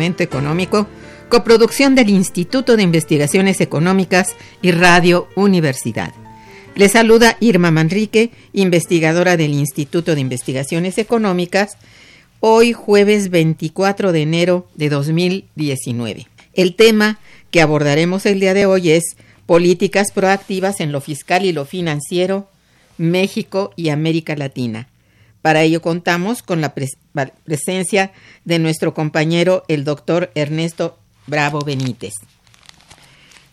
Económico, coproducción del Instituto de Investigaciones Económicas y Radio Universidad. Le saluda Irma Manrique, investigadora del Instituto de Investigaciones Económicas, hoy jueves 24 de enero de 2019. El tema que abordaremos el día de hoy es políticas proactivas en lo fiscal y lo financiero, México y América Latina. Para ello contamos con la presencia de nuestro compañero el doctor Ernesto Bravo Benítez.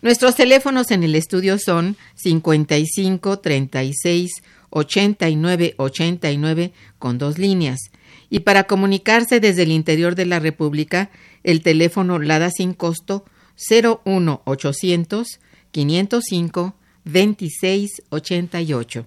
Nuestros teléfonos en el estudio son 55 36 89 89 con dos líneas. Y para comunicarse desde el interior de la República, el teléfono LADA sin costo 01 800 505 26 88.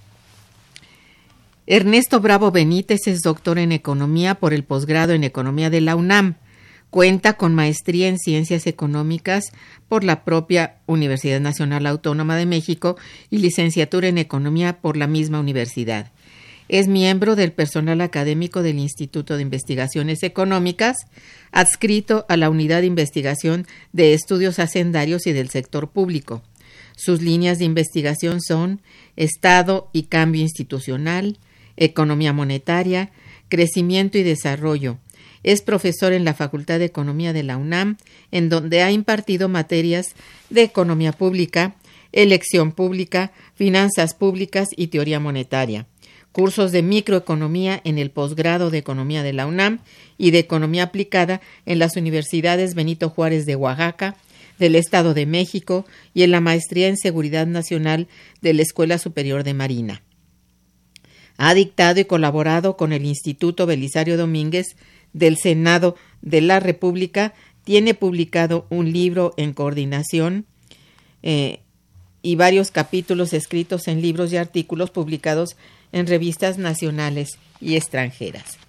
Ernesto Bravo Benítez es doctor en Economía por el posgrado en Economía de la UNAM. Cuenta con maestría en Ciencias Económicas por la propia Universidad Nacional Autónoma de México y licenciatura en Economía por la misma universidad. Es miembro del personal académico del Instituto de Investigaciones Económicas, adscrito a la Unidad de Investigación de Estudios Hacendarios y del Sector Público. Sus líneas de investigación son Estado y cambio institucional, economía monetaria, crecimiento y desarrollo. Es profesor en la Facultad de Economía de la UNAM, en donde ha impartido materias de economía pública, elección pública, finanzas públicas y teoría monetaria cursos de microeconomía en el posgrado de economía de la UNAM y de economía aplicada en las universidades Benito Juárez de Oaxaca, del Estado de México y en la maestría en seguridad nacional de la Escuela Superior de Marina. Ha dictado y colaborado con el Instituto Belisario Domínguez del Senado de la República. Tiene publicado un libro en coordinación eh, y varios capítulos escritos en libros y artículos publicados en revistas nacionales y extranjeras.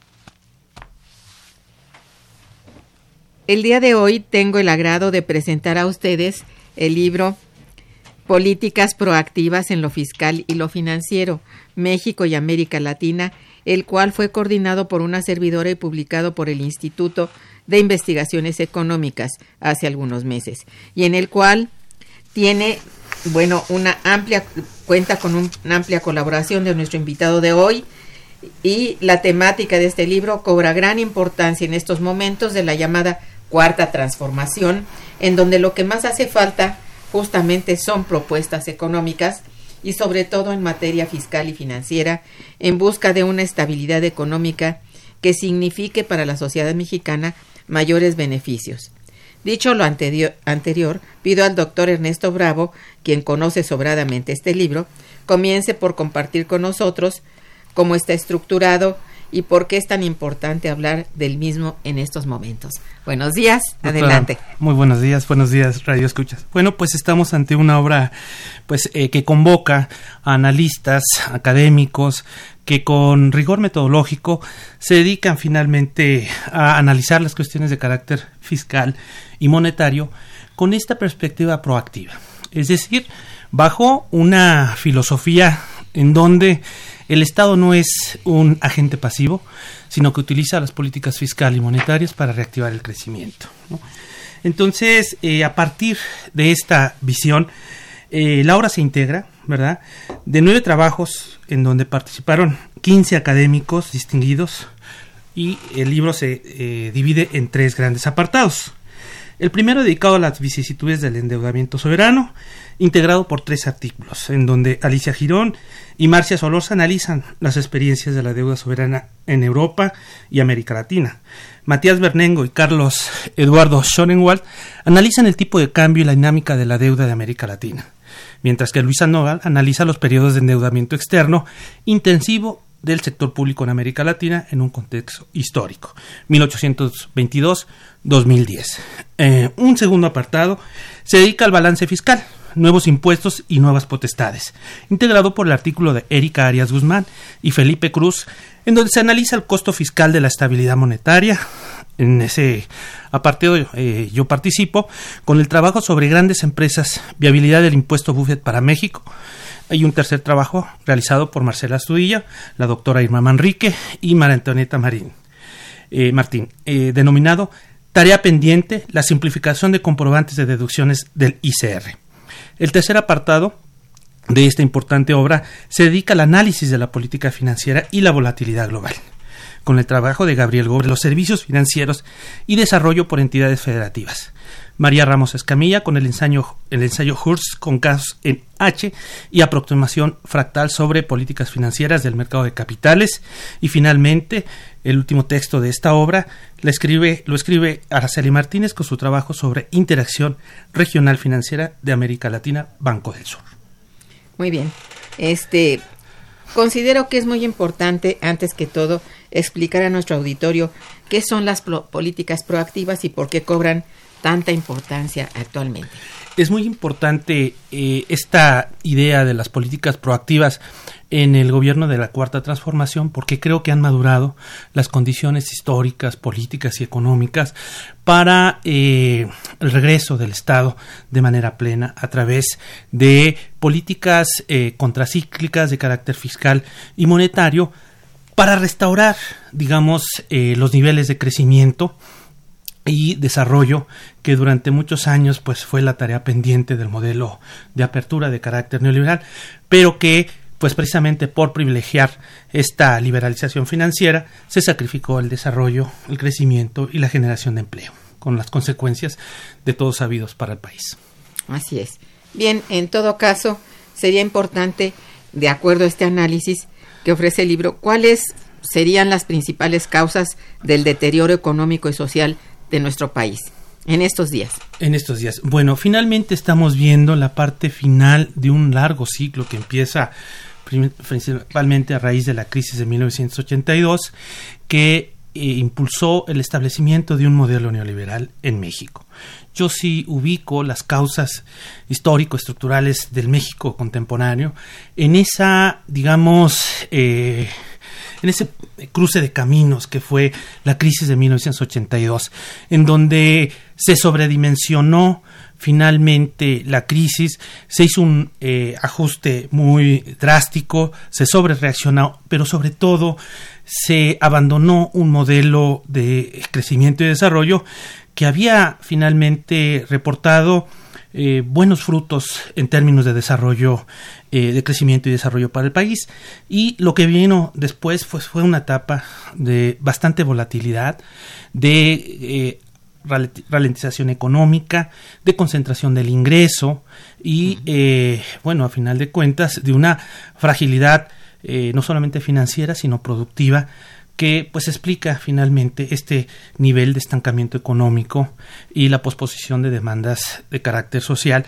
El día de hoy tengo el agrado de presentar a ustedes el libro Políticas proactivas en lo fiscal y lo financiero, México y América Latina, el cual fue coordinado por una servidora y publicado por el Instituto de Investigaciones Económicas hace algunos meses, y en el cual tiene bueno, una amplia cuenta con una amplia colaboración de nuestro invitado de hoy y la temática de este libro cobra gran importancia en estos momentos de la llamada cuarta transformación, en donde lo que más hace falta justamente son propuestas económicas y sobre todo en materia fiscal y financiera, en busca de una estabilidad económica que signifique para la sociedad mexicana mayores beneficios. Dicho lo anterior, pido al doctor Ernesto Bravo, quien conoce sobradamente este libro, comience por compartir con nosotros cómo está estructurado y por qué es tan importante hablar del mismo en estos momentos. Buenos días, adelante. Muy buenos días, buenos días, Radio Escuchas. Bueno, pues estamos ante una obra pues eh, que convoca a analistas, académicos, que con rigor metodológico se dedican finalmente a analizar las cuestiones de carácter fiscal y monetario con esta perspectiva proactiva. Es decir, bajo una filosofía en donde el Estado no es un agente pasivo, sino que utiliza las políticas fiscales y monetarias para reactivar el crecimiento. Entonces, eh, a partir de esta visión, eh, la obra se integra, ¿verdad? De nueve trabajos en donde participaron 15 académicos distinguidos y el libro se eh, divide en tres grandes apartados. El primero dedicado a las vicisitudes del endeudamiento soberano, integrado por tres artículos, en donde Alicia Girón y Marcia Solorza analizan las experiencias de la deuda soberana en Europa y América Latina. Matías Bernengo y Carlos Eduardo Schoenwald analizan el tipo de cambio y la dinámica de la deuda de América Latina, mientras que Luisa Nogal analiza los periodos de endeudamiento externo intensivo del sector público en América Latina en un contexto histórico, 1822-2010. Eh, un segundo apartado se dedica al balance fiscal, nuevos impuestos y nuevas potestades, integrado por el artículo de Erika Arias Guzmán y Felipe Cruz, en donde se analiza el costo fiscal de la estabilidad monetaria. En ese apartado eh, yo participo con el trabajo sobre grandes empresas, viabilidad del impuesto Buffett para México, hay un tercer trabajo realizado por Marcela Astudilla, la doctora Irma Manrique y María Antonieta Marín, eh, Martín, eh, denominado Tarea pendiente, la simplificación de comprobantes de deducciones del ICR. El tercer apartado de esta importante obra se dedica al análisis de la política financiera y la volatilidad global, con el trabajo de Gabriel Gómez, los servicios financieros y desarrollo por entidades federativas. María Ramos Escamilla con el ensayo, el ensayo Hurst con casos en H y aproximación fractal sobre políticas financieras del mercado de capitales. Y finalmente, el último texto de esta obra lo escribe, lo escribe Araceli Martínez con su trabajo sobre interacción regional financiera de América Latina, Banco del Sur. Muy bien. Este, considero que es muy importante, antes que todo, explicar a nuestro auditorio qué son las políticas proactivas y por qué cobran tanta importancia actualmente? Es muy importante eh, esta idea de las políticas proactivas en el gobierno de la Cuarta Transformación porque creo que han madurado las condiciones históricas, políticas y económicas para eh, el regreso del Estado de manera plena a través de políticas eh, contracíclicas de carácter fiscal y monetario para restaurar, digamos, los niveles de crecimiento y desarrollo que durante muchos años pues fue la tarea pendiente del modelo de apertura de carácter neoliberal, pero que pues precisamente por privilegiar esta liberalización financiera se sacrificó el desarrollo, el crecimiento y la generación de empleo, con las consecuencias de todos sabidos para el país. Así es. Bien, en todo caso, sería importante, de acuerdo a este análisis que ofrece el libro, cuáles serían las principales causas del deterioro económico y social de nuestro país en estos días. En estos días. Bueno, finalmente estamos viendo la parte final de un largo ciclo que empieza principalmente a raíz de la crisis de 1982, que eh, impulsó el establecimiento de un modelo neoliberal en México. Yo sí ubico las causas histórico-estructurales del México contemporáneo en esa, digamos, eh, en ese cruce de caminos que fue la crisis de 1982, en donde se sobredimensionó finalmente la crisis, se hizo un eh, ajuste muy drástico, se sobrereaccionó, pero sobre todo se abandonó un modelo de crecimiento y desarrollo que había finalmente reportado eh, buenos frutos en términos de desarrollo, eh, de crecimiento y desarrollo para el país. Y lo que vino después pues, fue una etapa de bastante volatilidad, de ralentización económica, de concentración del ingreso y, eh, bueno, a final de cuentas, de una fragilidad eh, no solamente financiera, sino productiva, que pues explica finalmente este nivel de estancamiento económico y la posposición de demandas de carácter social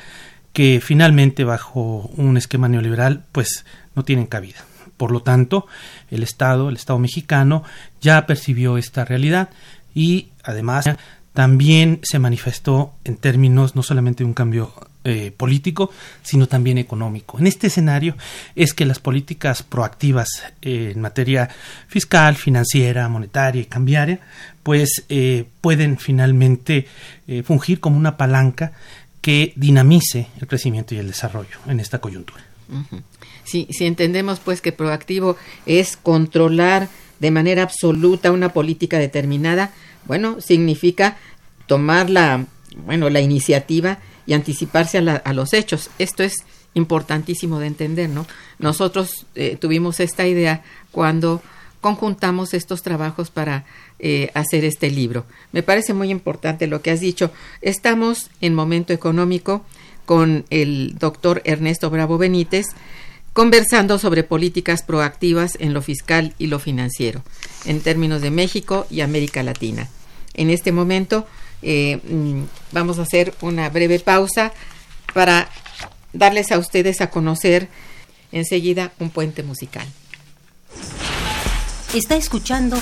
que finalmente bajo un esquema neoliberal pues no tienen cabida. Por lo tanto, el Estado, el Estado mexicano, ya percibió esta realidad y además también se manifestó en términos no solamente de un cambio eh, político, sino también económico. En este escenario es que las políticas proactivas eh, en materia fiscal, financiera, monetaria y cambiaria, pues eh, pueden finalmente fungir como una palanca que dinamice el crecimiento y el desarrollo en esta coyuntura. si entendemos pues que proactivo es controlar de manera absoluta una política determinada, bueno, significa tomar la, bueno, la iniciativa y anticiparse a, los hechos. Esto es importantísimo de entender, ¿no? Nosotros eh, tuvimos esta idea cuando conjuntamos estos trabajos para eh, hacer este libro. Me parece muy importante lo que has dicho. Estamos en momento económico con el doctor Ernesto Bravo Benítez conversando sobre políticas proactivas en lo fiscal y lo financiero, en términos de México y América Latina. En este momento eh, mm, vamos a hacer una breve pausa para darles a ustedes a conocer enseguida un puente musical. Está escuchando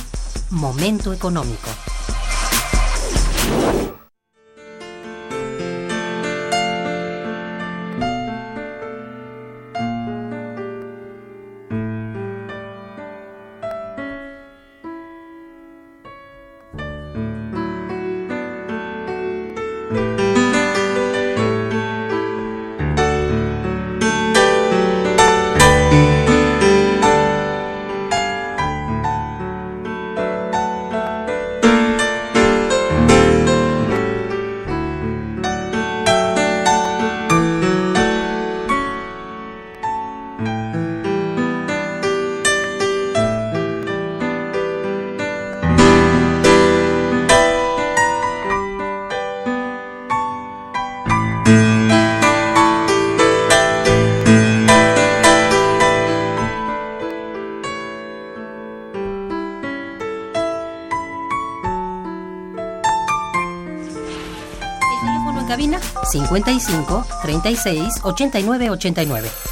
Momento Económico. 55 36 89 89.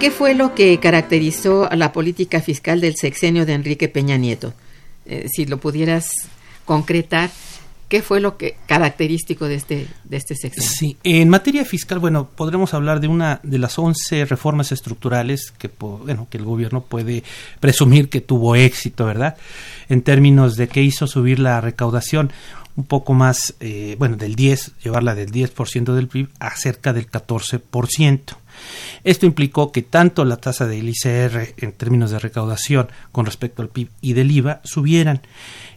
¿Qué fue lo que caracterizó a la política fiscal del sexenio de Enrique Peña Nieto? Eh, si lo pudieras concretar, ¿qué fue lo que característico de este de este sexenio? Sí, en materia fiscal, bueno, podremos hablar de una de las 11 reformas estructurales que bueno, que el gobierno puede presumir que tuvo éxito, ¿verdad? En términos de que hizo subir la recaudación un poco más, eh, bueno, del 10, llevarla del 10% del PIB a cerca del 14%. Esto implicó que tanto la tasa del ICR en términos de recaudación con respecto al PIB y del IVA subieran.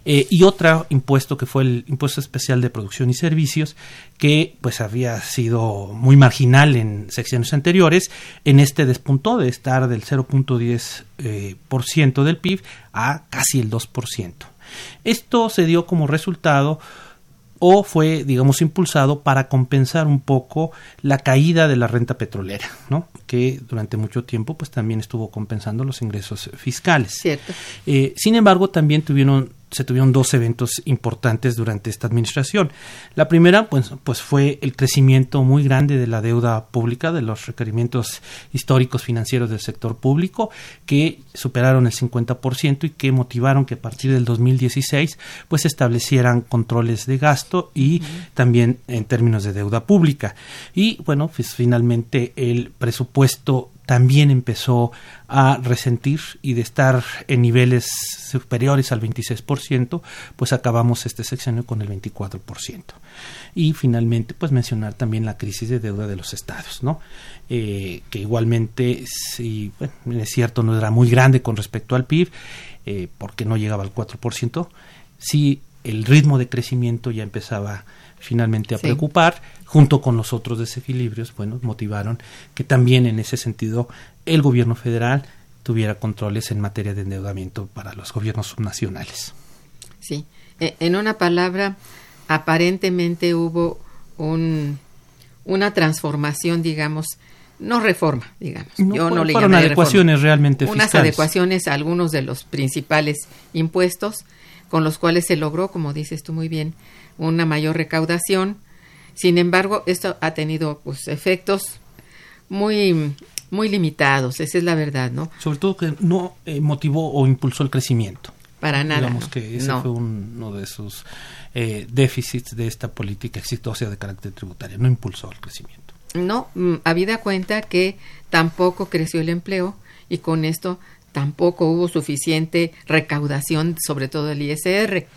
Eh, y otro impuesto que fue el impuesto especial de producción y servicios que pues había sido muy marginal en secciones anteriores en este despuntó de estar del 0.10 eh, del PIB a casi el 2%. Esto se dio como resultado o fue, digamos, impulsado para compensar un poco la caída de la renta petrolera, ¿no? Que durante mucho tiempo, pues también estuvo compensando los ingresos fiscales. Cierto. Eh, sin embargo, también tuvieron se tuvieron dos eventos importantes durante esta administración. La primera, pues, pues fue el crecimiento muy grande de la deuda pública, de los requerimientos históricos financieros del sector público, que superaron el 50% y que motivaron que a partir del 2016 pues se establecieran controles de gasto y también en términos de deuda pública. Y bueno, pues finalmente el presupuesto también empezó a resentir y de estar en niveles superiores al 26%, pues acabamos este sexenio con el 24%. Y finalmente, pues mencionar también la crisis de deuda de los estados, ¿no? Eh, que igualmente, si es cierto, no era muy grande con respecto al PIB, eh, porque no llegaba al 4%, sí el ritmo de crecimiento ya empezaba finalmente a Sí. preocupar, junto con los otros desequilibrios, bueno, motivaron que también en ese sentido el gobierno federal tuviera controles en materia de endeudamiento para los gobiernos subnacionales. Sí. Eh, En una palabra, aparentemente hubo un, una transformación, digamos, no reforma, digamos. No, Yo no fueron- le adecuaciones reforma. realmente Unas fiscales. adecuaciones a algunos de los principales impuestos con los cuales se logró, como dices tú muy bien, una mayor recaudación. Sin embargo, esto ha tenido pues, efectos muy, muy limitados, esa es la verdad, ¿no? Sobre todo que no eh, motivó o impulsó el crecimiento. Para nada. Digamos que ese No. fue uno de sus eh, déficits de esta política exitosa de carácter tributario. No impulsó el crecimiento. No, mm, habida cuenta que tampoco creció el empleo y con esto tampoco hubo suficiente recaudación, sobre todo el ISR.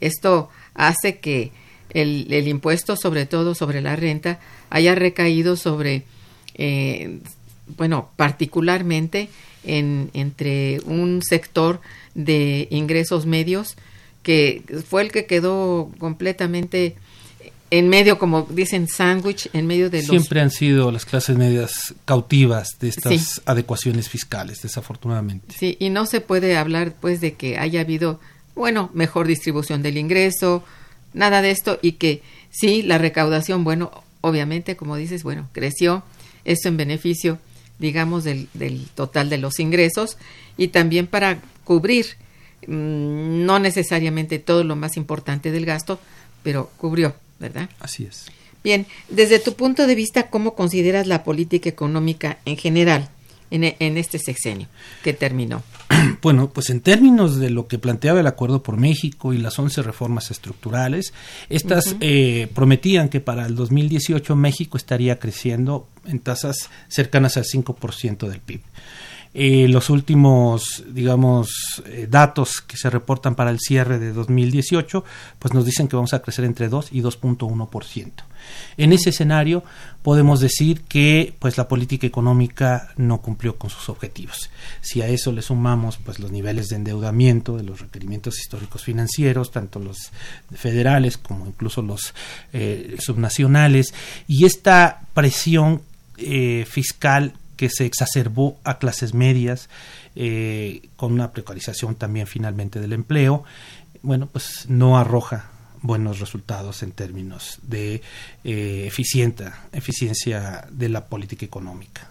Esto hace que el, el impuesto, sobre todo sobre la renta, haya recaído sobre, eh, bueno, particularmente en, entre un sector de ingresos medios que fue el que quedó completamente en medio, como dicen, sándwich, en medio de los Siempre han sido las clases medias cautivas de estas Sí. adecuaciones fiscales, desafortunadamente. Sí, y no se puede hablar pues de que haya habido, bueno, mejor distribución del ingreso, nada de esto y que sí, la recaudación, bueno, obviamente, como dices, bueno, creció, esto en beneficio, digamos, del, del total de los ingresos y también para cubrir mm, no necesariamente todo lo más importante del gasto, pero cubrió, ¿verdad? Así es. Bien, desde tu punto de vista, ¿cómo consideras la política económica en general en, en este sexenio que terminó? Bueno, pues en términos de lo que planteaba el Acuerdo por México y las 11 reformas estructurales, estas eh, prometían que para el 2018 México estaría creciendo en tasas cercanas al 5% del PIB. Eh, los últimos, digamos, eh, datos que se reportan para el cierre de 2018, pues nos dicen que vamos a crecer entre 2 y 2.1%. En ese escenario podemos decir que pues la política económica no cumplió con sus objetivos. Si a eso le sumamos pues los niveles de endeudamiento de los requerimientos históricos financieros, tanto los federales como incluso los eh, subnacionales, y esta presión eh, fiscal que se exacerbó a clases medias, eh, con una precarización también finalmente del empleo, bueno, pues no arroja buenos resultados en términos de eh, eficiencia, eficiencia de la política económica.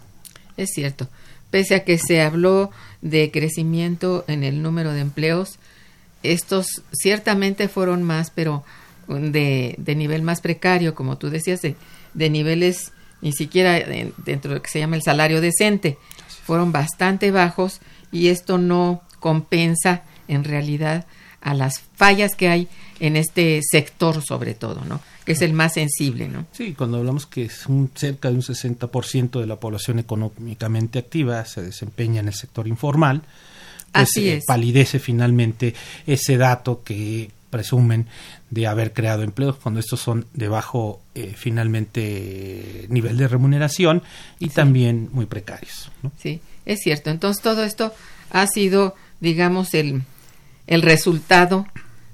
Es cierto. Pese a que se habló de crecimiento en el número de empleos, estos ciertamente fueron más, pero de, de nivel más precario, como tú decías, de, de niveles ni siquiera dentro de lo que se llama el salario decente. Fueron bastante bajos y esto no compensa en realidad a las fallas que hay en este sector sobre todo, ¿no? Que es el más sensible, ¿no? Sí, cuando hablamos que es un, cerca de un 60% de la población económicamente activa se desempeña en el sector informal, pues Así eh, palidece finalmente ese dato que presumen de haber creado empleos cuando estos son de bajo eh, finalmente nivel de remuneración y también muy precarios. ¿no? Sí, es cierto. Entonces todo esto ha sido, digamos, el, el resultado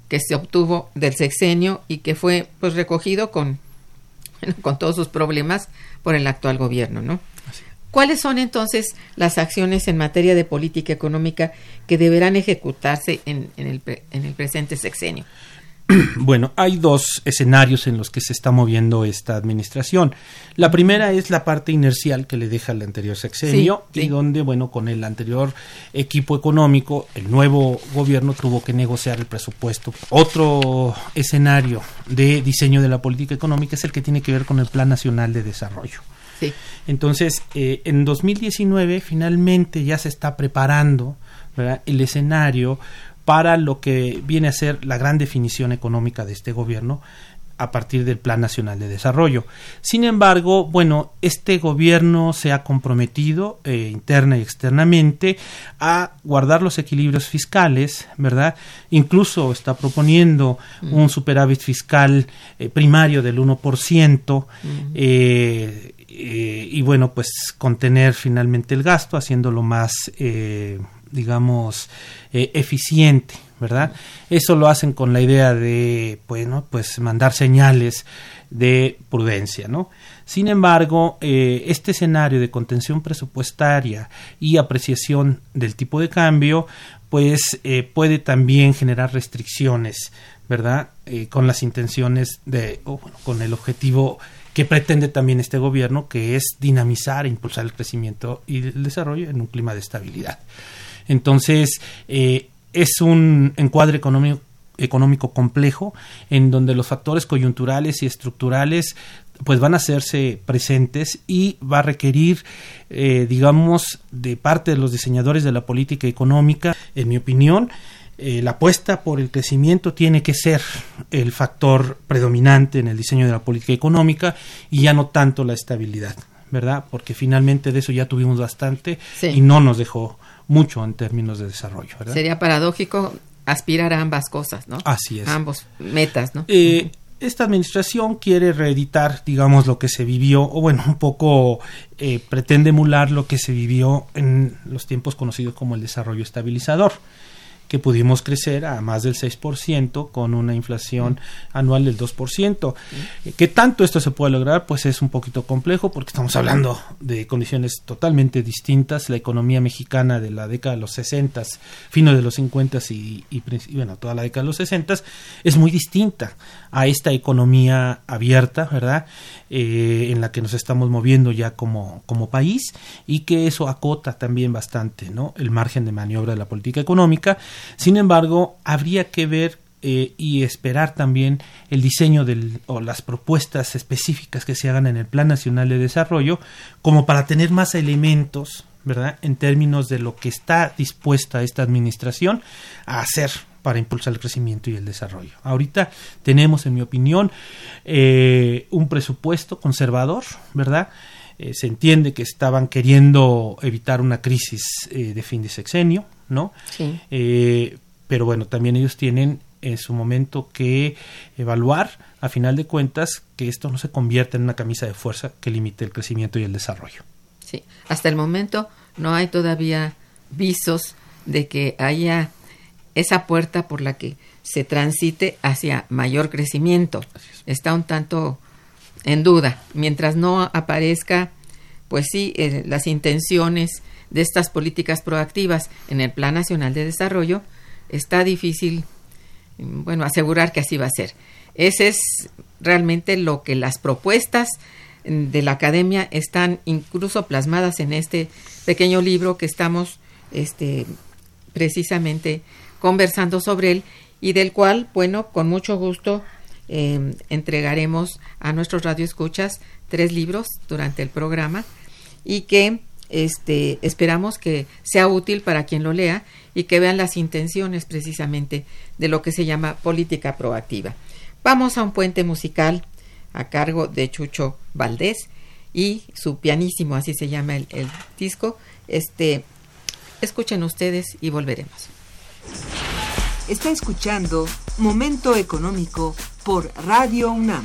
que se obtuvo del sexenio y que fue pues recogido con, con todos sus problemas por el actual gobierno, ¿no? ¿Cuáles son entonces las acciones en materia de política económica que deberán ejecutarse en, en, el, en el presente sexenio? Bueno, hay dos escenarios en los que se está moviendo esta administración. La primera es la parte inercial que le deja el anterior sexenio Sí, y sí. donde, bueno, con el anterior equipo económico, el nuevo gobierno tuvo que negociar el presupuesto. Otro escenario de diseño de la política económica es el que tiene que ver con el Plan Nacional de Desarrollo. Sí, Entonces, eh, en 2019 finalmente ya se está preparando ¿verdad? el escenario para lo que viene a ser la gran definición económica de este gobierno a partir del Plan Nacional de Desarrollo. Sin embargo, bueno, este gobierno se ha comprometido eh, interna y externamente a guardar los equilibrios fiscales, ¿verdad? Incluso está proponiendo un superávit fiscal eh, primario del 1%, eh, eh, y bueno, pues contener finalmente el gasto, haciéndolo más, eh, digamos, eh, eficiente, ¿verdad? Eso lo hacen con la idea de, bueno, pues mandar señales de prudencia, ¿no? Sin embargo, eh, este escenario de contención presupuestaria y apreciación del tipo de cambio, pues eh, puede también generar restricciones, ¿verdad? Eh, con las intenciones de, o, bueno, con el objetivo que pretende también este gobierno, que es dinamizar e impulsar el crecimiento y el desarrollo en un clima de estabilidad. Entonces, eh, es un encuadre económico económico complejo en donde los factores coyunturales y estructurales pues van a hacerse presentes y va a requerir eh, digamos de parte de los diseñadores de la política económica en mi opinión eh, la apuesta por el crecimiento tiene que ser el factor predominante en el diseño de la política económica y ya no tanto la estabilidad verdad porque finalmente de eso ya tuvimos bastante Sí. y no nos dejó mucho en términos de desarrollo ¿verdad? sería paradójico aspirar a ambas cosas, ¿no? Así es. A ambos metas, ¿no? Eh, esta administración quiere reeditar, digamos, lo que se vivió, o bueno, un poco eh, pretende emular lo que se vivió en los tiempos conocidos como el desarrollo estabilizador, que pudimos crecer a más del 6% con una inflación anual del 2%. Eh, ¿Qué tanto esto se puede lograr? Pues es un poquito complejo porque estamos hablando de condiciones totalmente distintas. La economía mexicana de la década de los 60, fino de los 50 y, y, bueno, toda la década de los 60 es muy distinta a esta economía abierta, ¿verdad? Eh, en la que nos estamos moviendo ya como, como país y que eso acota también bastante, ¿no? El margen de maniobra de la política económica. Sin embargo, habría que ver eh, y esperar también el diseño del, o las propuestas específicas que se hagan en el Plan Nacional de Desarrollo como para tener más elementos, ¿verdad? En términos de lo que está dispuesta esta administración a hacer para impulsar el crecimiento y el desarrollo. Ahorita tenemos, en mi opinión, eh, un presupuesto conservador, ¿verdad? Eh, se entiende que estaban queriendo evitar una crisis eh, de fin de sexenio, ¿no? Sí. Eh, pero bueno, también ellos tienen en su momento que evaluar, a final de cuentas, que esto no se convierta en una camisa de fuerza que limite el crecimiento y el desarrollo. Sí, hasta el momento no hay todavía visos de que haya esa puerta por la que se transite hacia mayor crecimiento. Está un tanto en duda. Mientras no aparezca pues sí, eh, las intenciones de estas políticas proactivas en el Plan Nacional de Desarrollo, está difícil, bueno, asegurar que así va a ser. Ese es realmente lo que las propuestas de la academia están incluso plasmadas en este pequeño libro que estamos este, precisamente conversando sobre él y del cual, bueno, con mucho gusto eh, entregaremos a nuestros radioescuchas tres libros durante el programa y que este, esperamos que sea útil para quien lo lea y que vean las intenciones precisamente de lo que se llama política proactiva. Vamos a un puente musical a cargo de Chucho Valdés y su pianísimo, así se llama el, disco. Este, escuchen ustedes y volveremos. Está escuchando Momento Económico por Radio UNAM.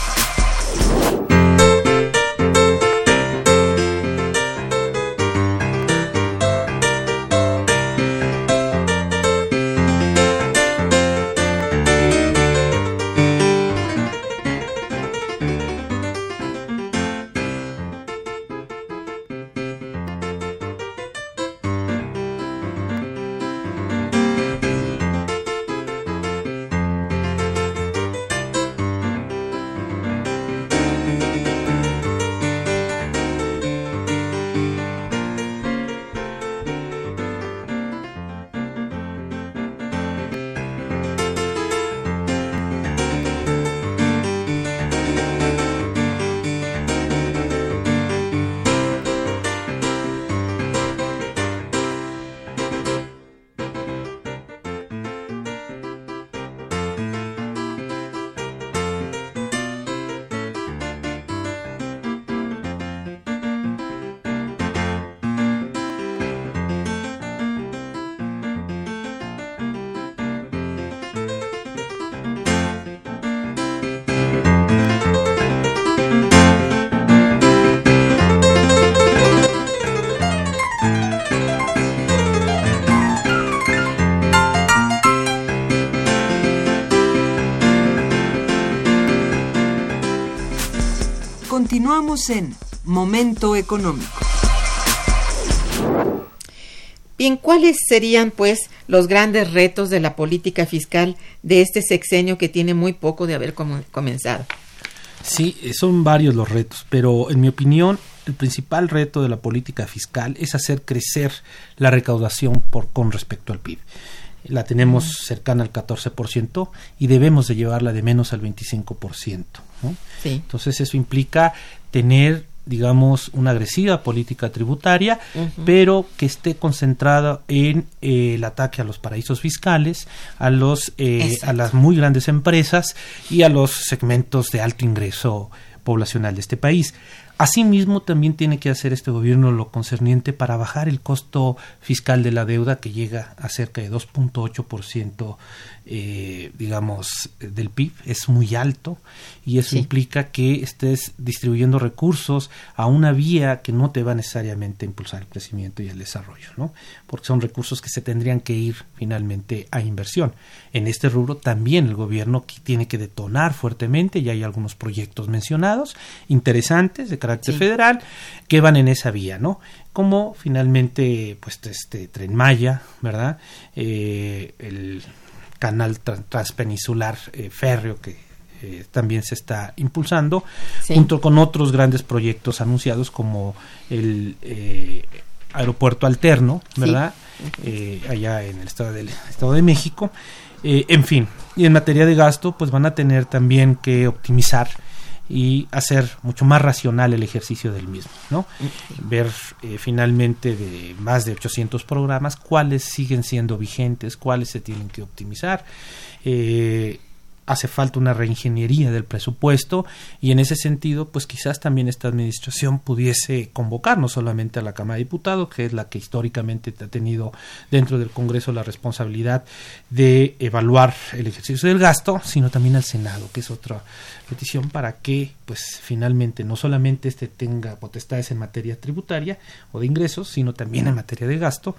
Continuamos en Momento Económico. Bien, ¿cuáles serían pues los grandes retos de la política fiscal de este sexenio que tiene muy poco de haber com comenzado? Sí, son varios los retos, pero en mi opinión el principal reto de la política fiscal es hacer crecer la recaudación por, con respecto al PIB. La tenemos cercana al 14% y debemos de llevarla de menos al 25%. ¿No? Sí. Entonces eso implica tener digamos una agresiva política tributaria pero que esté concentrada en eh, el ataque a los paraísos fiscales a los eh, a las muy grandes empresas y a los segmentos de alto ingreso poblacional de este país Asimismo, también tiene que hacer este gobierno lo concerniente para bajar el costo fiscal de la deuda que llega a cerca de 2.8%, eh, digamos, del PIB. Es muy alto y eso implica que estés distribuyendo recursos a una vía que no te va necesariamente a impulsar el crecimiento y el desarrollo, ¿no? Porque son recursos que se tendrían que ir finalmente a inversión. En este rubro también el gobierno tiene que detonar fuertemente, y hay algunos proyectos mencionados, interesantes, de carácter federal, que van en esa vía, ¿no? Como finalmente, pues, este Tren Maya, ¿verdad? Eh, el canal transpeninsular eh, férreo que eh, también se está impulsando, junto con otros grandes proyectos anunciados como el aeropuerto alterno, ¿verdad? allá en el estado del Estado de México. en fin, y en materia de gasto, pues van a tener también que optimizar y hacer mucho más racional el ejercicio del mismo, ¿no? Ver eh, finalmente de más de 800 programas cuáles siguen siendo vigentes, cuáles se tienen que optimizar. Eh, hace falta una reingeniería del presupuesto y en ese sentido, pues quizás también esta administración pudiese convocar no solamente a la Cámara de Diputados, que es la que históricamente ha tenido dentro del Congreso la responsabilidad de evaluar el ejercicio del gasto, sino también al Senado, que es otra petición para que, pues finalmente no solamente este tenga potestades en materia tributaria o de ingresos, sino también en materia de gasto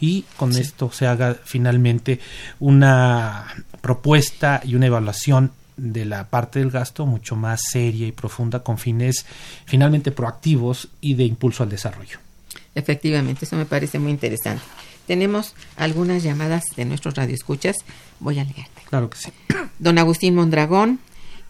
y con esto se haga finalmente una propuesta y una evaluación de la parte del gasto mucho más seria y profunda con fines finalmente proactivos y de impulso al desarrollo. Efectivamente, eso me parece muy interesante. Tenemos algunas llamadas de nuestros radioescuchas. Voy a leerte. Claro que sí. Don Agustín Mondragón,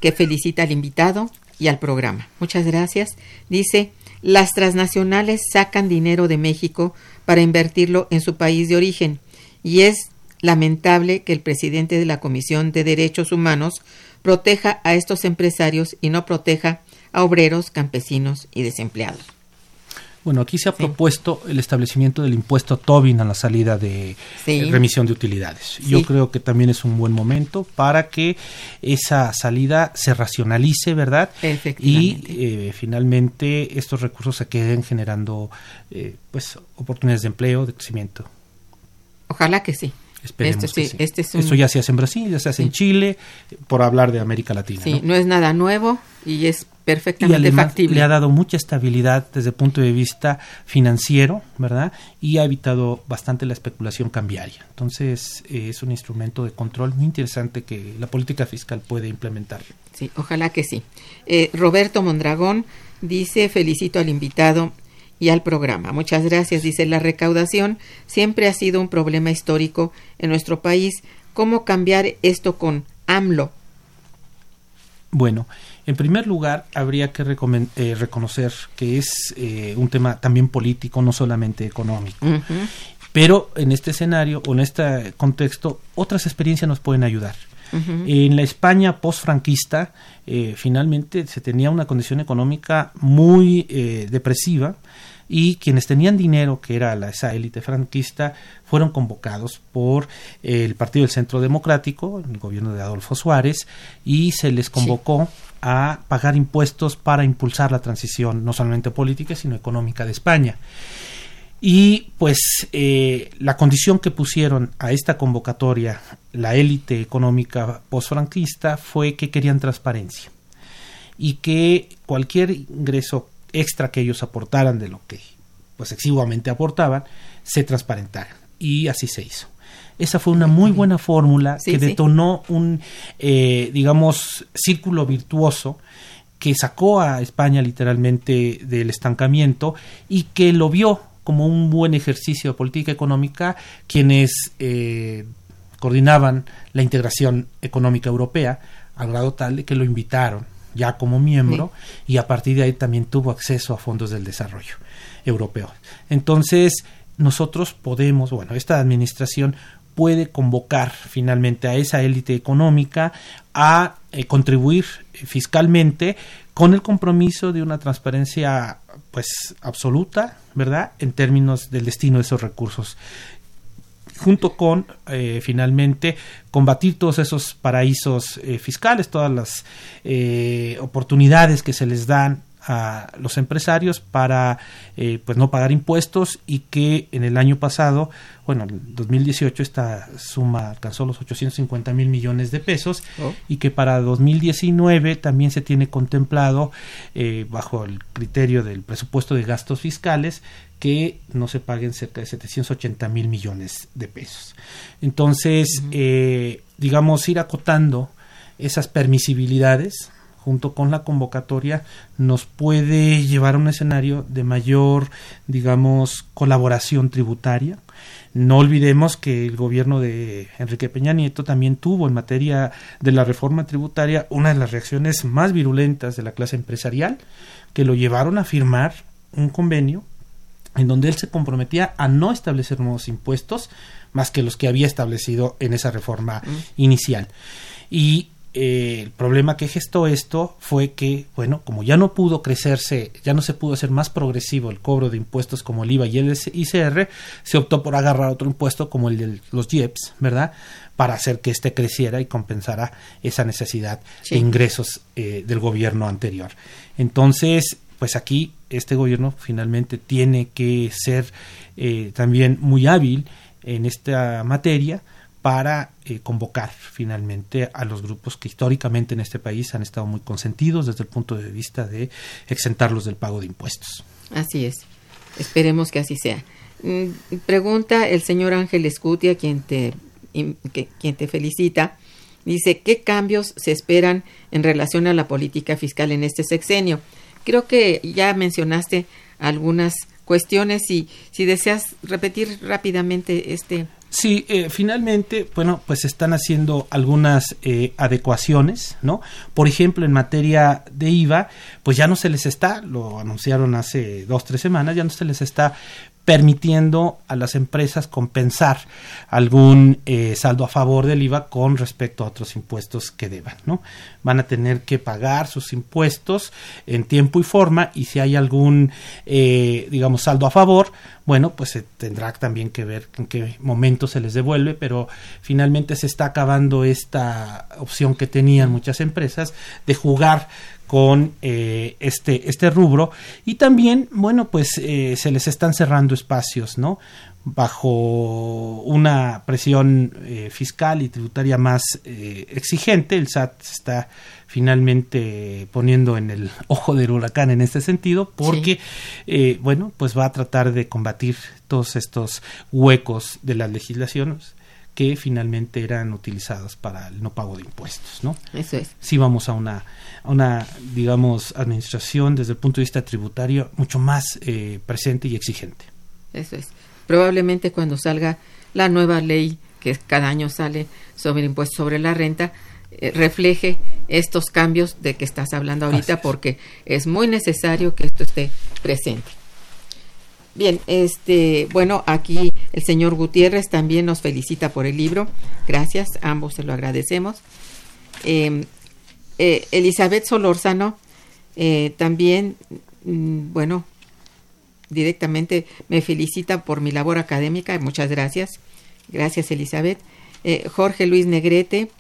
que felicita al invitado y al programa. Muchas gracias. Dice, las transnacionales sacan dinero de México para invertirlo en su país de origen y es lamentable que el presidente de la Comisión de Derechos Humanos proteja a estos empresarios y no proteja a obreros, campesinos y desempleados. Bueno, aquí se ha propuesto el establecimiento del impuesto Tobin a la salida de remisión de utilidades. Yo creo que también es un buen momento para que esa salida se racionalice, ¿verdad? Y eh, finalmente estos recursos se queden generando eh, pues oportunidades de empleo, de crecimiento. Ojalá que sí. Esperemos este, este Eso ya se hace en Brasil, ya se hace en Chile, por hablar de América Latina. Sí, ¿no? es nada nuevo y es perfectamente y factible. Le ha dado mucha estabilidad desde el punto de vista financiero, ¿verdad? Y ha evitado bastante la especulación cambiaria. Entonces, eh, es un instrumento de control muy interesante que la política fiscal puede implementar. Sí, ojalá que sí. Eh, Roberto Mondragón dice, felicito al invitado y al programa. Muchas gracias. Dice, la recaudación siempre ha sido un problema histórico en nuestro país. ¿Cómo cambiar esto con AMLO? Bueno, en primer lugar, habría que eh, reconocer que es eh, un tema también político, no solamente económico. Pero en este escenario o en este contexto, otras experiencias nos pueden ayudar. En la España post-franquista, eh, finalmente se tenía una condición económica muy depresiva y quienes tenían dinero, que era la, esa élite franquista, fueron convocados por el Partido del Centro Democrático, el gobierno de Adolfo Suárez, y se les convocó a pagar impuestos para impulsar la transición no solamente política, sino económica de España. Y pues eh, la condición que pusieron a esta convocatoria la élite económica postfranquista fue que querían transparencia y que cualquier ingreso extra que ellos aportaran de lo que pues exiguamente aportaban, se transparentaran. Y así se hizo. Esa fue una muy buena fórmula que detonó un, eh, digamos, círculo virtuoso que sacó a España literalmente del estancamiento y que lo vio como un buen ejercicio de política económica quienes eh, coordinaban la integración económica europea al grado tal de que lo invitaron ya como miembro y a partir de ahí también tuvo acceso a fondos del desarrollo europeo. Entonces, nosotros podemos, bueno, esta administración puede convocar finalmente a esa élite económica a eh, contribuir fiscalmente con el compromiso de una transparencia pues absoluta, ¿verdad? En términos del destino de esos recursos junto con eh, finalmente combatir todos esos paraísos eh, fiscales, todas las eh, oportunidades que se les dan a los empresarios para eh, pues no pagar impuestos y que en el año pasado, bueno, en 2018 esta suma alcanzó los 850 mil millones de pesos Oh. y que para 2019 también se tiene contemplado eh, bajo el criterio del presupuesto de gastos fiscales que no se paguen cerca de 780 mil millones de pesos. Entonces, eh, digamos, ir acotando esas permisibilidades junto con la convocatoria nos puede llevar a un escenario de mayor, digamos, colaboración tributaria. No olvidemos que el gobierno de Enrique Peña Nieto también tuvo en materia de la reforma tributaria una de las reacciones más virulentas de la clase empresarial que lo llevaron a firmar un convenio en donde él se comprometía a no establecer nuevos impuestos más que los que había establecido en esa reforma inicial. Y eh, el problema que gestó esto fue que, bueno, como ya no pudo crecerse, ya no se pudo hacer más progresivo el cobro de impuestos como el IVA y el ICR, se optó por agarrar otro impuesto como el de los IEPS, ¿verdad? Para hacer que éste creciera y compensara esa necesidad Sí. de ingresos eh, del gobierno anterior. Entonces, pues aquí este gobierno finalmente tiene que ser eh, también muy hábil en esta materia para eh, convocar finalmente a los grupos que históricamente en este país han estado muy consentidos desde el punto de vista de exentarlos del pago de impuestos. Así es. Esperemos que así sea. Mm, Pregunta el señor Ángel Escutia, quien te, quien te felicita. Dice, ¿qué cambios se esperan en relación a la política fiscal en este sexenio? Creo que ya mencionaste algunas cuestiones y si deseas repetir rápidamente este... Sí, eh, finalmente, bueno, pues están haciendo algunas eh, adecuaciones, ¿no? Por ejemplo, en materia de IVA, pues ya no se les está, lo anunciaron hace dos, tres semanas, ya no se les está permitiendo a las empresas compensar algún eh, saldo a favor del IVA con respecto a otros impuestos que deban, ¿no? Van a tener que pagar sus impuestos en tiempo y forma y si hay algún, eh, digamos, saldo a favor, bueno, pues se tendrá también que ver en qué momento se les devuelve, pero finalmente se está acabando esta opción que tenían muchas empresas de jugar con eh, este, este rubro. Y también, bueno, pues eh, se les están cerrando espacios, ¿no? Bajo una presión eh, fiscal y tributaria más eh, exigente, el SAT se está finalmente poniendo en el ojo del huracán en este sentido, porque, eh, bueno, pues va a tratar de combatir todos estos huecos de las legislaciones que finalmente eran utilizados para el no pago de impuestos, ¿no? Eso es. sí vamos a una, a una digamos, administración desde el punto de vista tributario mucho más eh, presente y exigente. Eso es. Probablemente cuando salga la nueva ley que cada año sale sobre el impuesto sobre la renta, eh, refleje estos cambios de que estás hablando ahorita es. porque es muy necesario que esto esté presente. Bien, este, bueno, aquí el señor Gutiérrez también nos felicita por el libro. Gracias, ambos se lo agradecemos. Eh, eh, Elizabeth Solórzano eh, también, mm, bueno, directamente me felicita por mi labor académica. Muchas gracias. Gracias, Elizabeth. Eh, Jorge Luis Negrete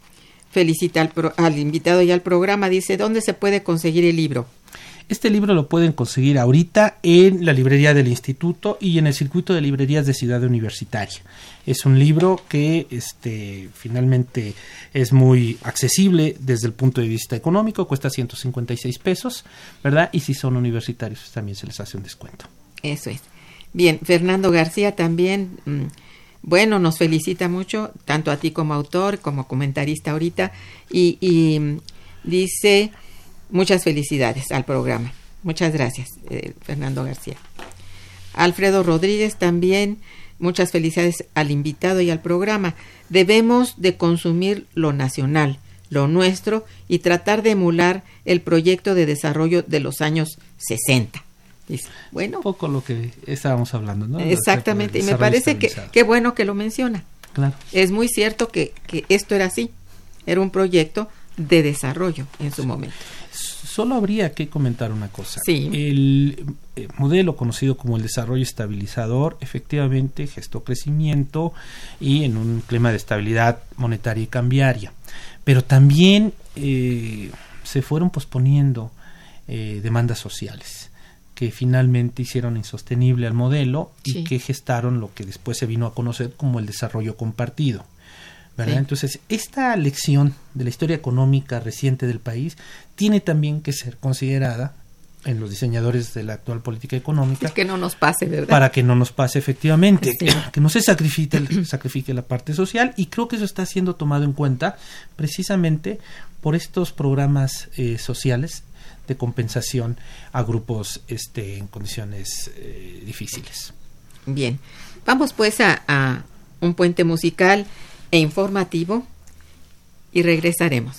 felicita al, pro- al invitado y al programa. Dice, ¿dónde se puede conseguir el libro? Este libro lo pueden conseguir ahorita en la librería del instituto y en el circuito de librerías de Ciudad Universitaria. Es un libro que este, finalmente es muy accesible desde el punto de vista económico, cuesta 156 pesos, ¿verdad? Y si son universitarios pues también se les hace un descuento. Eso es. Bien, Fernando García también, mm, bueno, nos felicita mucho, tanto a ti como autor, como comentarista ahorita, y, mm, dice muchas felicidades al programa. Muchas gracias, eh, Fernando García. Alfredo Rodríguez también, muchas felicidades al invitado y al programa. Debemos de consumir lo nacional, lo nuestro, y tratar de emular el proyecto de desarrollo de los años 60. Dice, bueno, Un poco lo que estábamos hablando, ¿no? Exactamente, y me parece que qué bueno que lo menciona. Claro. Es muy cierto que, que esto era así, era un proyecto de desarrollo en su momento. Solo habría que comentar una cosa. Sí. El eh, modelo conocido como el desarrollo estabilizador efectivamente gestó crecimiento y en un clima de estabilidad monetaria y cambiaria. Pero también eh, se fueron posponiendo eh, demandas sociales que finalmente hicieron insostenible al modelo y que gestaron lo que después se vino a conocer como el desarrollo compartido. ¿verdad? Sí. Entonces, esta lección de la historia económica reciente del país tiene también que ser considerada en los diseñadores de la actual política económica Es que no nos pase, ¿verdad? para que no nos pase efectivamente, Sí. que no se sacrifique, sacrifique la parte social y creo que eso está siendo tomado en cuenta precisamente por estos programas eh, sociales de compensación a grupos este, en condiciones eh, difíciles. Bien, vamos pues a, a un puente musical e informativo y regresaremos.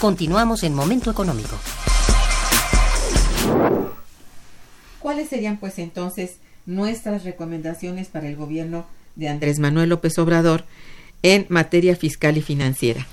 Continuamos en Momento Económico. ¿Cuáles serían pues entonces nuestras recomendaciones para el gobierno de Andrés Manuel López Obrador en materia fiscal y financiera?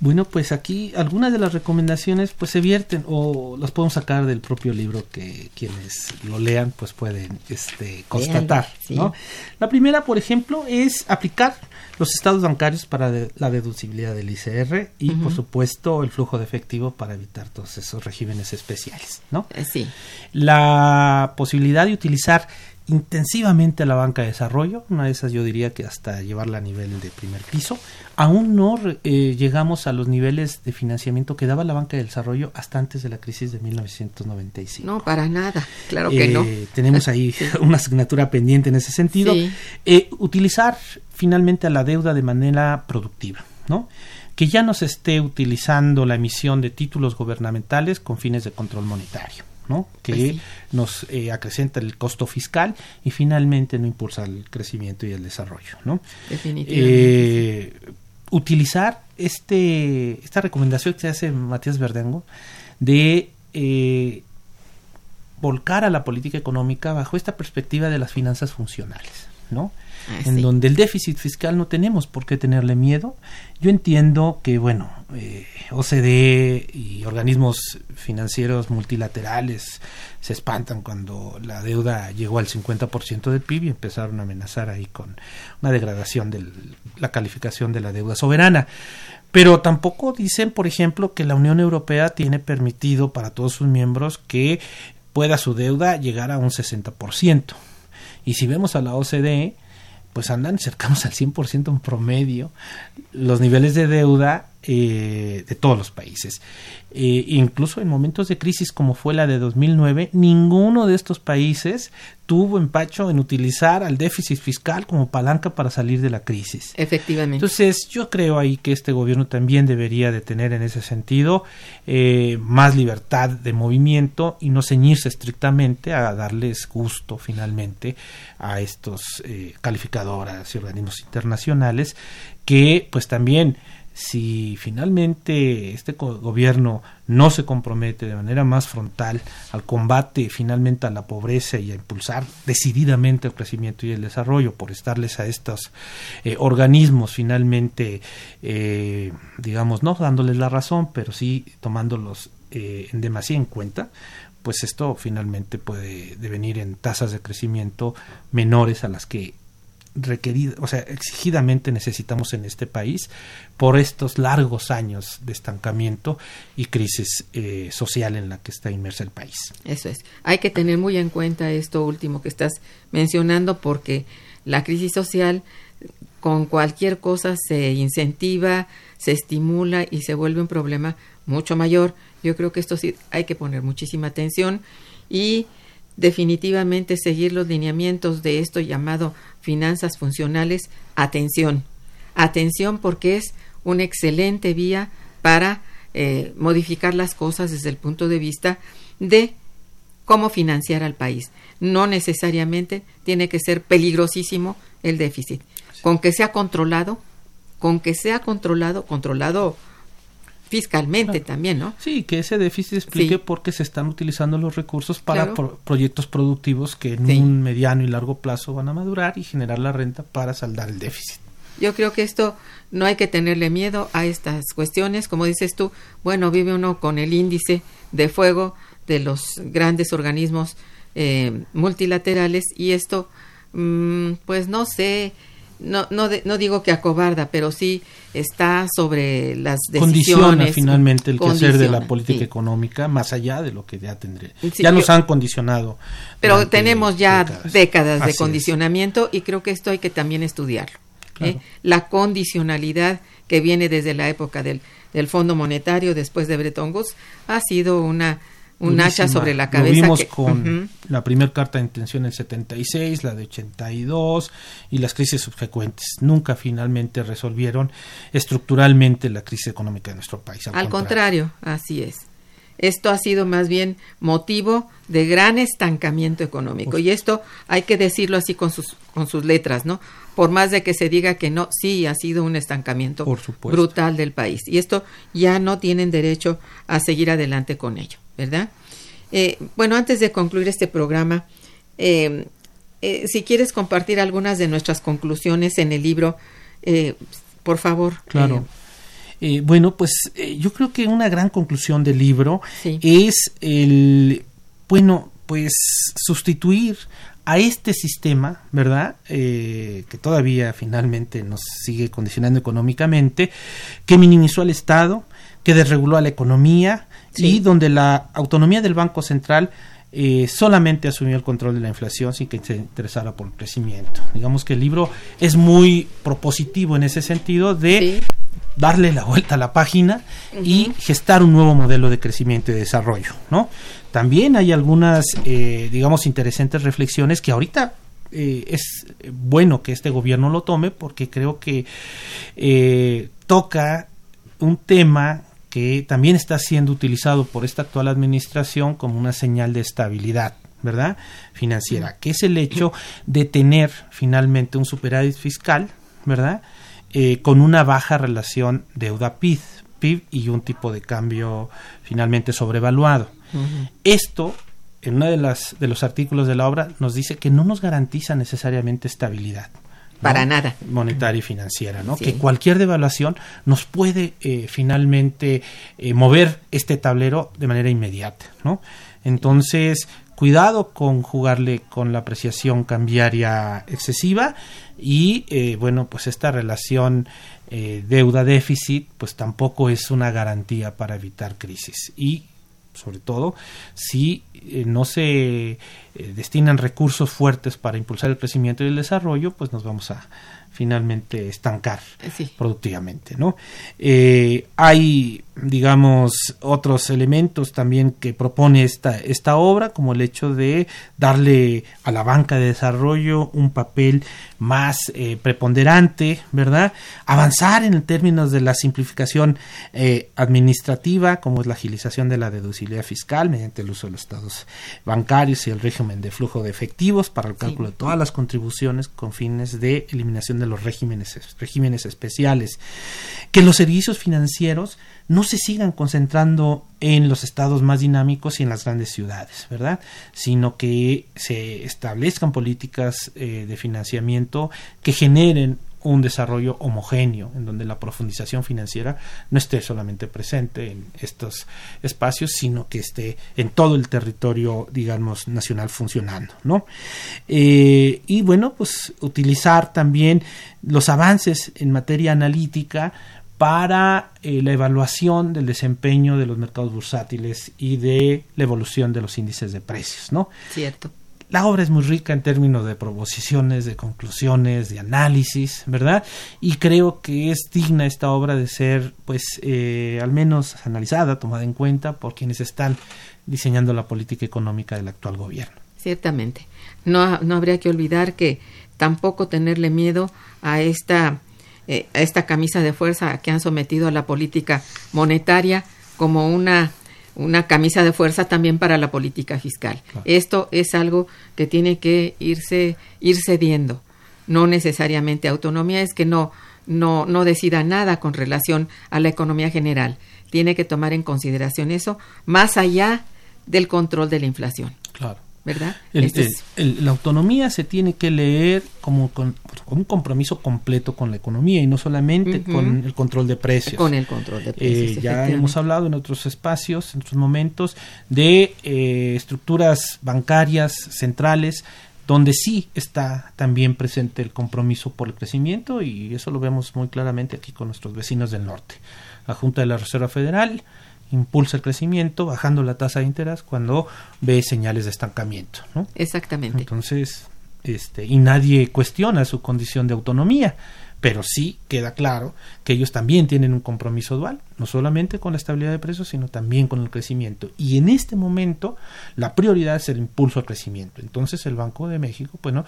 Bueno, pues aquí algunas de las recomendaciones pues se vierten o las podemos sacar del propio libro que quienes lo lean pues pueden este, constatar. sí. ¿no? La primera, por ejemplo, es aplicar los estados bancarios para de- la deducibilidad del ICR y por supuesto el flujo de efectivo para evitar todos esos regímenes especiales. ¿no? Eh, Sí, La posibilidad de utilizar intensivamente a la banca de desarrollo, una de esas yo diría que hasta llevarla a nivel de primer piso. Aún no eh, llegamos a los niveles de financiamiento que daba la banca de desarrollo hasta antes de la crisis de 1995. No, para nada, claro que no. Eh, tenemos ahí una asignatura pendiente en ese sentido. Eh, utilizar finalmente a la deuda de manera productiva, ¿no? Que ya no se esté utilizando la emisión de títulos gubernamentales con fines de control monetario ¿no? que pues nos eh, acrecenta el costo fiscal y finalmente no impulsa el crecimiento y el desarrollo. ¿no? Eh, utilizar este, esta recomendación que hace Matías Verdengo de eh, volcar a la política económica bajo esta perspectiva de las finanzas funcionales. ¿no? Ah, en donde el déficit fiscal no tenemos por qué tenerle miedo. Yo entiendo que, bueno, eh, OCDE y organismos financieros multilaterales se espantan cuando la deuda llegó al 50% del PIB y empezaron a amenazar ahí con una degradación de la calificación de la deuda soberana. Pero tampoco dicen, por ejemplo, que la Unión Europea tiene permitido para todos sus miembros que pueda su deuda llegar a un 60%. Y si vemos a la OCDE, pues andan cercanos al 100% en promedio. Los niveles de deuda eh, de todos los países. Eh, incluso en momentos de crisis como fue la de 2009, ninguno de estos países tuvo empacho en utilizar al déficit fiscal como palanca para salir de la crisis. Efectivamente. Entonces, yo creo ahí que este gobierno también debería de tener en ese sentido eh, más libertad de movimiento y no ceñirse estrictamente a darles gusto finalmente a estos calificadoras y organismos internacionales que pues también si finalmente este gobierno no se compromete de manera más frontal al combate finalmente a la pobreza y a impulsar decididamente el crecimiento y el desarrollo por estarles a estos eh, organismos finalmente eh, digamos no dándoles la razón pero sí tomándolos eh, en demasía en cuenta pues esto finalmente puede devenir en tasas de crecimiento menores a las que requerida, o sea, exigidamente necesitamos en este país por estos largos años de estancamiento y crisis eh, social en la que está inmerso el país. Eso es. Hay que tener muy en cuenta esto último que estás mencionando porque la crisis social con cualquier cosa se incentiva, se estimula y se vuelve un problema mucho mayor. Yo creo que esto sí hay que poner muchísima atención y definitivamente seguir los lineamientos de esto llamado finanzas funcionales, atención, atención porque es una excelente vía para eh, modificar las cosas desde el punto de vista de cómo financiar al país. No necesariamente tiene que ser peligrosísimo el déficit. Con que sea controlado, con que sea controlado, controlado fiscalmente también, ¿no? Sí, que ese déficit explique por qué se están utilizando los recursos para proyectos productivos que en un mediano y largo plazo van a madurar y generar la renta para saldar el déficit. Yo creo que esto no hay que tenerle miedo a estas cuestiones. Como dices tú, bueno, vive uno con el índice de fuego de los grandes organismos eh, multilaterales y esto, mm, pues no sé, no, no, no digo que acobarda, pero sí está sobre las decisiones. Condiciona finalmente el quehacer de la política económica, más allá de lo que ya tendré. ya nos han condicionado. Pero tenemos ya décadas, de condicionamiento y creo que esto hay que también estudiarlo. ¿eh? La condicionalidad que viene desde la época del, del Fondo Monetario después de Bretton Woods ha sido una un hacha sobre la cabeza. Lo vimos con la primera carta de intención en 76, la de 82 y las crisis subsecuentes. Nunca finalmente resolvieron estructuralmente la crisis económica de nuestro país. Al, contrario. así es. Esto ha sido más bien motivo de gran estancamiento económico. Y esto hay que decirlo así con sus, con sus letras, ¿no? Por más de que se diga que no, sí ha sido un estancamiento brutal del país. Y esto ya no tienen derecho a seguir adelante con ello. ¿Verdad? Eh, bueno, antes de concluir este programa, eh, eh, si quieres compartir algunas de nuestras conclusiones en el libro, por favor. Claro. bueno, pues yo creo que una gran conclusión del libro es el, bueno, pues sustituir a este sistema, ¿verdad? que todavía finalmente nos sigue condicionando económicamente, que minimizó al Estado, que desreguló a la economía, y donde la autonomía del Banco Central eh, solamente asumió el control de la inflación sin que se interesara por el crecimiento. Digamos que el libro es muy propositivo en ese sentido de darle la vuelta a la página y gestar un nuevo modelo de crecimiento y desarrollo, ¿no? También hay algunas, eh, digamos, interesantes reflexiones que ahorita eh, es bueno que este gobierno lo tome porque creo que eh, toca un tema que también está siendo utilizado por esta actual administración como una señal de estabilidad. ¿verdad? Financiera, que es el hecho de tener finalmente un superávit fiscal, ¿verdad? Eh, con una baja relación deuda-PIB PIB y un tipo de cambio finalmente sobrevaluado. Esto, en uno de, las, de los artículos de la obra, nos dice que no nos garantiza necesariamente estabilidad. Para nada. Monetaria y financiera, ¿no? Que cualquier devaluación nos puede eh, finalmente eh, mover este tablero de manera inmediata, ¿no? Entonces, cuidado con jugarle con la apreciación cambiaria excesiva y eh, bueno pues esta relación eh, deuda déficit pues tampoco es una garantía para evitar crisis y sobre todo si eh, no se destinan recursos fuertes para impulsar el crecimiento y el desarrollo pues nos vamos a finalmente estancar productivamente no hay digamos, otros elementos también que propone esta, esta obra, como el hecho de darle a la banca de desarrollo un papel más eh, preponderante, ¿verdad? Avanzar en términos de la simplificación eh, administrativa, como es la agilización de la deducibilidad fiscal mediante el uso de los estados bancarios y el régimen de flujo de efectivos para el cálculo de todas las contribuciones con fines de eliminación de los regímenes, regímenes especiales. Que los servicios financieros no se sigan concentrando en los estados más dinámicos y en las grandes ciudades, ¿verdad? Sino que se establezcan políticas eh, de financiamiento que generen un desarrollo homogéneo, en donde la profundización financiera no esté solamente presente en estos espacios, sino que esté en todo el territorio, digamos, nacional funcionando, ¿no? Eh, y bueno, pues utilizar también los avances en materia analítica para eh, la evaluación del desempeño de los mercados bursátiles y de la evolución de los índices de precios, ¿no? Cierto. La obra es muy rica en términos de proposiciones, de conclusiones, de análisis, ¿verdad? Y creo que es digna esta obra de ser, pues, eh, al menos analizada, tomada en cuenta por quienes están diseñando la política económica del actual gobierno. Ciertamente. No, no habría que olvidar que tampoco tenerle miedo a esta eh, esta camisa de fuerza que han sometido a la política monetaria como una una camisa de fuerza también para la política fiscal. Esto es algo que tiene que irse ir cediendo, no necesariamente autonomía es que no no no decida nada con relación a la economía general. Tiene que tomar en consideración eso más allá del control de la inflación. Claro. ¿Verdad? la autonomía se tiene que leer como con, un compromiso completo con la economía y no solamente con el control de precios. Con el control de precios. Eh, ya hemos hablado en otros espacios, en otros momentos, de eh, estructuras bancarias centrales donde sí está también presente el compromiso por el crecimiento y eso lo vemos muy claramente aquí con nuestros vecinos del norte. La Junta de la Reserva Federal, impulsa el crecimiento bajando la tasa de interés cuando ve señales de estancamiento. ¿no? Exactamente. Entonces, este, y nadie cuestiona su condición de autonomía, pero sí queda claro que ellos también tienen un compromiso dual, no solamente con la estabilidad de precios, sino también con el crecimiento. Y en este momento la prioridad es el impulso al crecimiento. Entonces el Banco de México, bueno,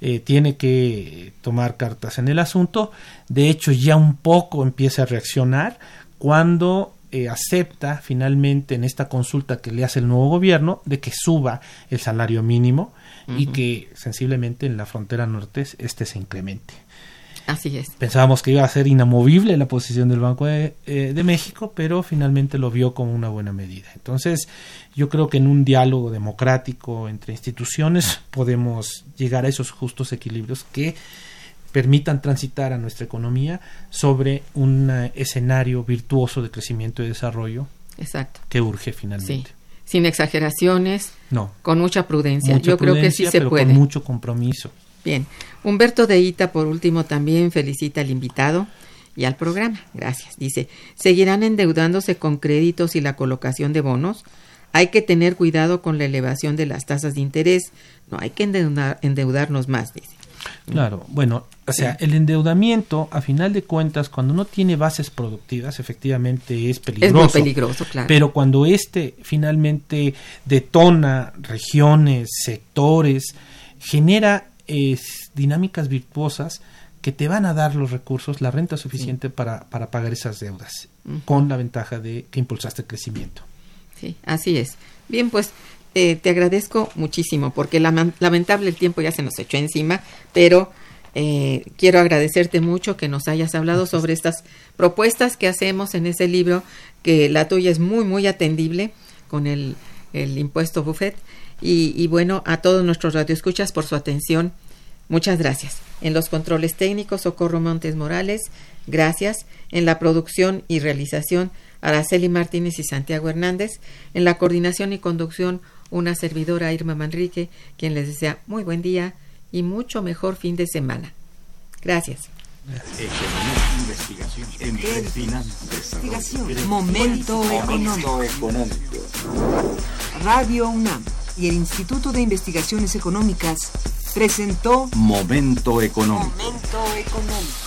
eh, tiene que tomar cartas en el asunto. De hecho, ya un poco empieza a reaccionar cuando eh, acepta finalmente en esta consulta que le hace el nuevo gobierno de que suba el salario mínimo y que sensiblemente en la frontera norte este se incremente. Así es. Pensábamos que iba a ser inamovible la posición del Banco de, eh, de, México, pero finalmente lo vio como una buena medida. Entonces, yo creo que en un diálogo democrático entre instituciones podemos llegar a esos justos equilibrios que permitan transitar a nuestra economía sobre un eh, escenario virtuoso de crecimiento y desarrollo Exacto. que urge finalmente. Sin exageraciones, no. con mucha prudencia. Yo creo que sí se puede. Con mucho compromiso. Bien. Humberto de Ita, por último, también felicita al invitado y al programa. Gracias. Dice, ¿seguirán endeudándose con créditos y la colocación de bonos? hay que tener cuidado con la elevación de las tasas de interés, no hay que endeudarnos más, dice. Claro, bueno, o sea, el endeudamiento, a final de cuentas, cuando no tiene bases productivas, efectivamente es peligroso. Es muy peligroso, claro. Pero cuando este finalmente detona regiones, sectores, genera dinámicas virtuosas que te van a dar los recursos, la renta suficiente para, para pagar esas deudas, con la ventaja de que impulsaste el crecimiento. Sí, así es. Bien, pues eh, te agradezco muchísimo porque lamentable el tiempo ya se nos echó encima, pero eh, quiero agradecerte mucho que nos hayas hablado sobre estas propuestas que hacemos en ese libro, que la tuya es muy, muy atendible con el, el impuesto buffet. Y, y, bueno, a todos nuestros radioescuchas por su atención. Muchas gracias. En los controles técnicos, Socorro Montes Morales, gracias. En la producción y realización, Araceli Martínez y Santiago Hernández. En la coordinación y conducción, una servidora Irma Manrique, quien les desea muy buen día y mucho mejor fin de semana. Gracias. Momento económico. Radio UNAM y el Instituto de Investigaciones Económicas presentó Momento económico. Momento económico.